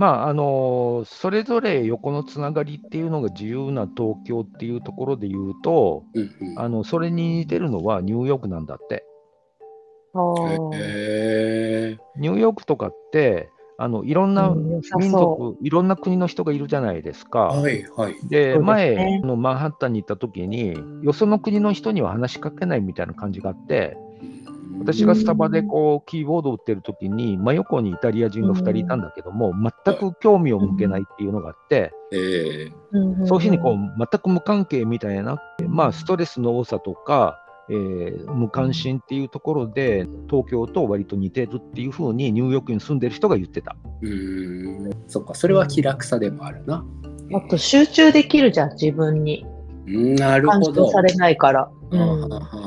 まあ、あのそれぞれ横のつながりっていうのが自由な東京っていうところで言うと、うんうんあのそれに似てるのはニューヨークなんだって。ニューヨークとかって、あのいろんな民そ族、いろんな国の人がいるじゃないですか。はいはい。で、ね前のマンハッタンに行った時に、よその国の人には話しかけないみたいな感じがあって、私がスタバでこうキーボードを打ってる時に、真横にイタリア人が2人いたんだけども、全く興味を向けないっていうのがあって、ええうんそういうふうにこう全く無関係みたいな、まあ、ストレスの多さとか、えー無関心っていうところで、東京と割と似てるっていうふうにニューヨークに住んでる人が言ってた。うーん。そっか、それは気楽さでもあるな。あと集中できるじゃん、自分に。うんなる干ほど。渉されないから。うはあん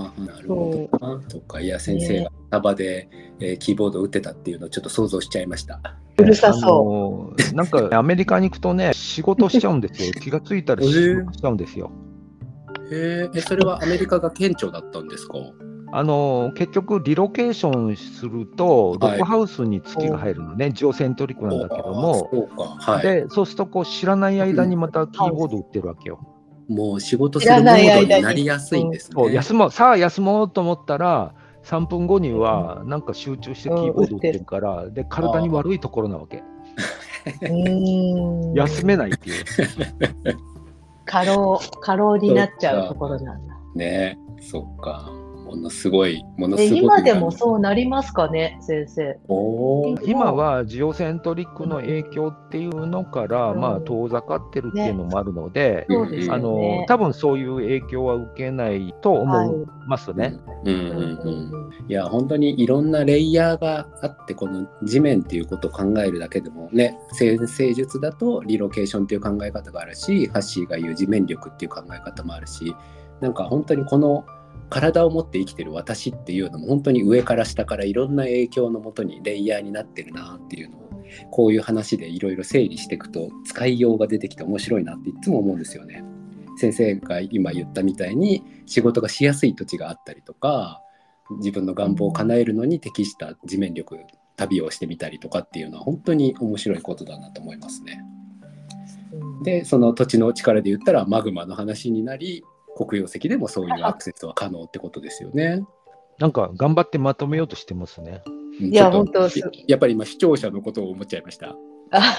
はあはあなるほどな。とか、いや、先生がスタバで、えーキーボードを打ってたっていうのをちょっと想像しちゃいました。うるさそのーなんか アメリカに行くとね、仕事しちゃうんですよ。気がついたら仕事しちゃうんですよ。へえ、えそれはアメリカが顕著だったんですか？あのー結局、リロケーションすると、ロはいックハウスに月が入るのね、ジオセントリックなんだけども、そうか、はい。でそうするとこう知らない間にまたキーボード打ってるわけよ。もう仕事するモードになりやすいんですね。休もうさあ休もうと思ったら、3分後にはなんか集中してキーボード打ってるから、で体に悪いところなわけ。う。うん。休めないっていう。過労、過労になっちゃうところなんだ。ねそっか。ものすごい、ものすえごい。今でもそうなりますかね、先生。今はジオセントリックの影響っていうのから、うんまあ遠ざかってるっていうのもあるので、そうですよあのね。多分そういう影響は受けないと思いますね。うんうんうんいや本当にいろんなレイヤーがあってこの地面っていうことを考えるだけでもね先生術だとリロケーションっていう考え方があるしハッシーが言う地面力っていう考え方もあるしなんか本当にこの体を持って生きてる私っていうのも本当に上から下からいろんな影響のもとにレイヤーになってるなっていうのをこういう話でいろいろ整理していくと使いようが出てきて面白いなっていつも思うんですよね。先生が今言ったみたいに仕事がしやすい土地があったりとか自分の願望を叶えるのに適した地面力旅をしてみたりとかっていうのは本当に面白いことだなと思いますね。でその土地の力で言ったらマグマの話になり黒曜石でもそういうアクセスは可能ってことですよね。なんか頑張ってまとめようとしてますね。うんいや本当すやっぱり今視聴者のことを思っちゃいました。あ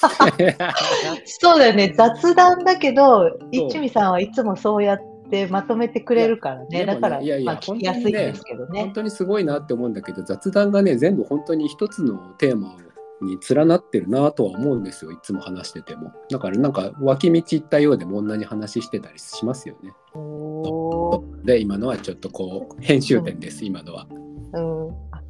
そうだよね、雑談だけど、一味さんはいつもそうやってまとめてくれるからね、いやだから、いやいやまあ、聞きやすいんですけど本ね。当にすごいなって思うんだけど雑談がね全部本当に一つのテーマに連なってるなとは思うんですよいつも話してても。だからなんか脇道行ったようでも同じ話してたりしますよね。で今のはちょっとこう編集点です今のは。うん。あ。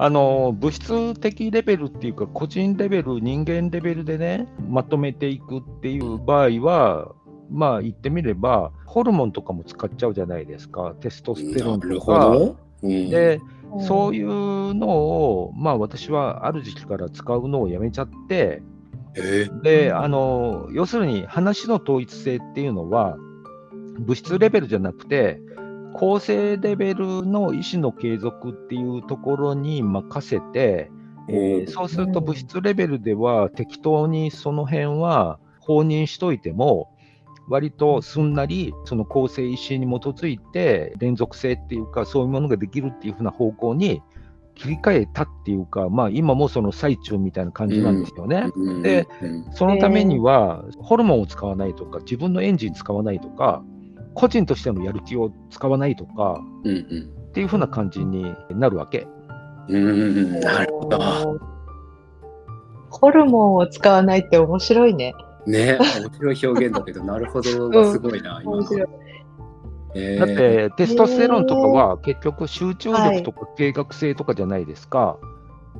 の物質的レベルっていうか、個人レベル、人間レベルでね、まとめていくっていう場合は、まあ言ってみれば、ホルモンとかも使っちゃうじゃないですか、テストステロンなるとか。ほど、うん、で、そういうのを、まあ私はある時期から使うのをやめちゃって、えーで、あの、要するに話の統一性っていうのは、物質レベルじゃなくて、構成レベルの意思の継続っていうところに任せて、えーそうすると物質レベルでは適当にその辺は放任しといても、割とすんなりその構成意思に基づいて連続性っていうかそういうものができるっていうふうな方向に切り替えたっていうか、まあ今もその最中みたいな感じなんですよね。うんでうんそのためには、ホルモンを使わないとか、自分のエンジン使わないとか、個人としてのやる気を使わないとかうんうんっていう風な感じになるわけ。うんうんなるほど。ホルモンを使わないって面白いね。ね面白い表現だけどなるほどがすごいな、今。の面白い。えー。だって、テストステロンとかは結局集中力とか計画性とかじゃないですか。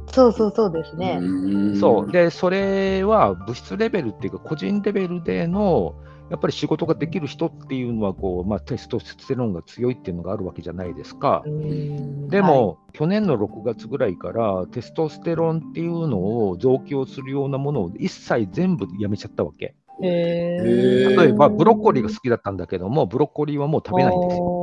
そうそうそうですね。うんそう。で、それは物質レベルっていうか、個人レベルでの、やっぱり仕事ができる人っていうのはこう、まあ、テストステロンが強いっていうのがあるわけじゃないですか。うんでも、去年の6月ぐらいから、テストステロンっていうのを増強するようなものを一切全部やめちゃったわけ。例えば、ブロッコリーが好きだったんだけども、ブロッコリーはもう食べないんですよ。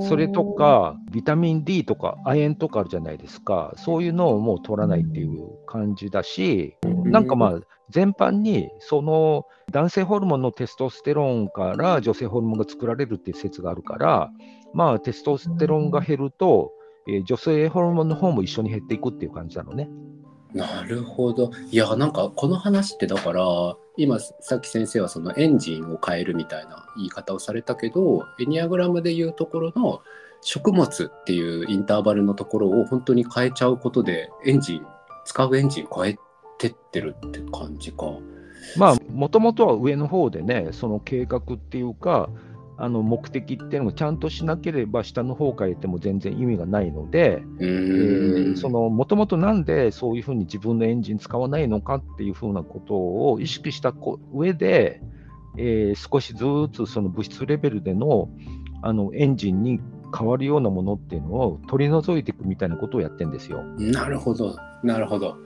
それとか、ビタミン D とか亜鉛とかあるじゃないですか、そういうのをもう取らないっていう感じだし、なんかまあ、全般にその男性ホルモンのテストステロンから女性ホルモンが作られるっていう説があるから、まあ、テストステロンが減ると、えー女性ホルモンの方も一緒に減っていくっていう感じなのね。なるほど。いや、なんかこの話ってだから、今さっき先生はそのエンジンを変えるみたいな言い方をされたけど、エニアグラムでいうところの食物っていうインターバルのところを本当に変えちゃうことで、エンジン、使うエンジン変えてってるって感じか。まあ、もともとは上の方でね、その計画っていうか、あの目的っていうのをちゃんとしなければ下の方変えても全然意味がないので、もともとなんでそういうふうに自分のエンジン使わないのかっていうふうなことを意識したこ上で、えー少しずつその物質レベルでのあのエンジンに変わるようなものっていうのを取り除いていくみたいなことをやってるんですよ。なるほど、なるほど。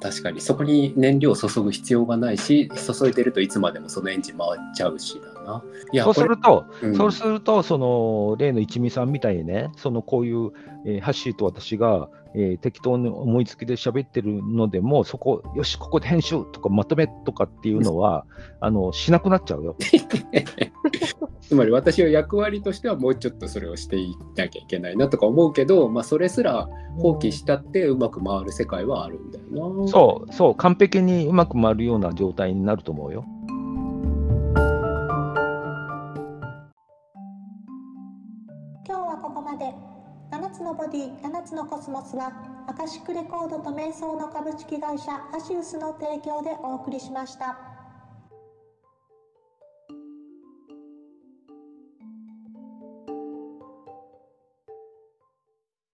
確かにそこに燃料を注ぐ必要がないし注いでるといつまでもそのエンジン回っちゃうしだな。いやそうすると、うんそうすると、その例の一味さんみたいにね、そのこういう、えーハッシーと私が、えー適当に思いつきで喋ってるのでも、そこ、よし、ここで編集とかまとめとかっていうのは、あのしなくなっちゃうよ。つまり私は役割としてはもうちょっとそれをしていなきゃいけないなとか思うけど、まあ、それすら放棄したってうまく回る世界はあるんだよな。そう、そう、完璧にうまく回るような状態になると思うよ。今日はここまで7つのボディ7つのコスモスはアカシックレコードと瞑想の株式会社アシウスの提供でお送りしました。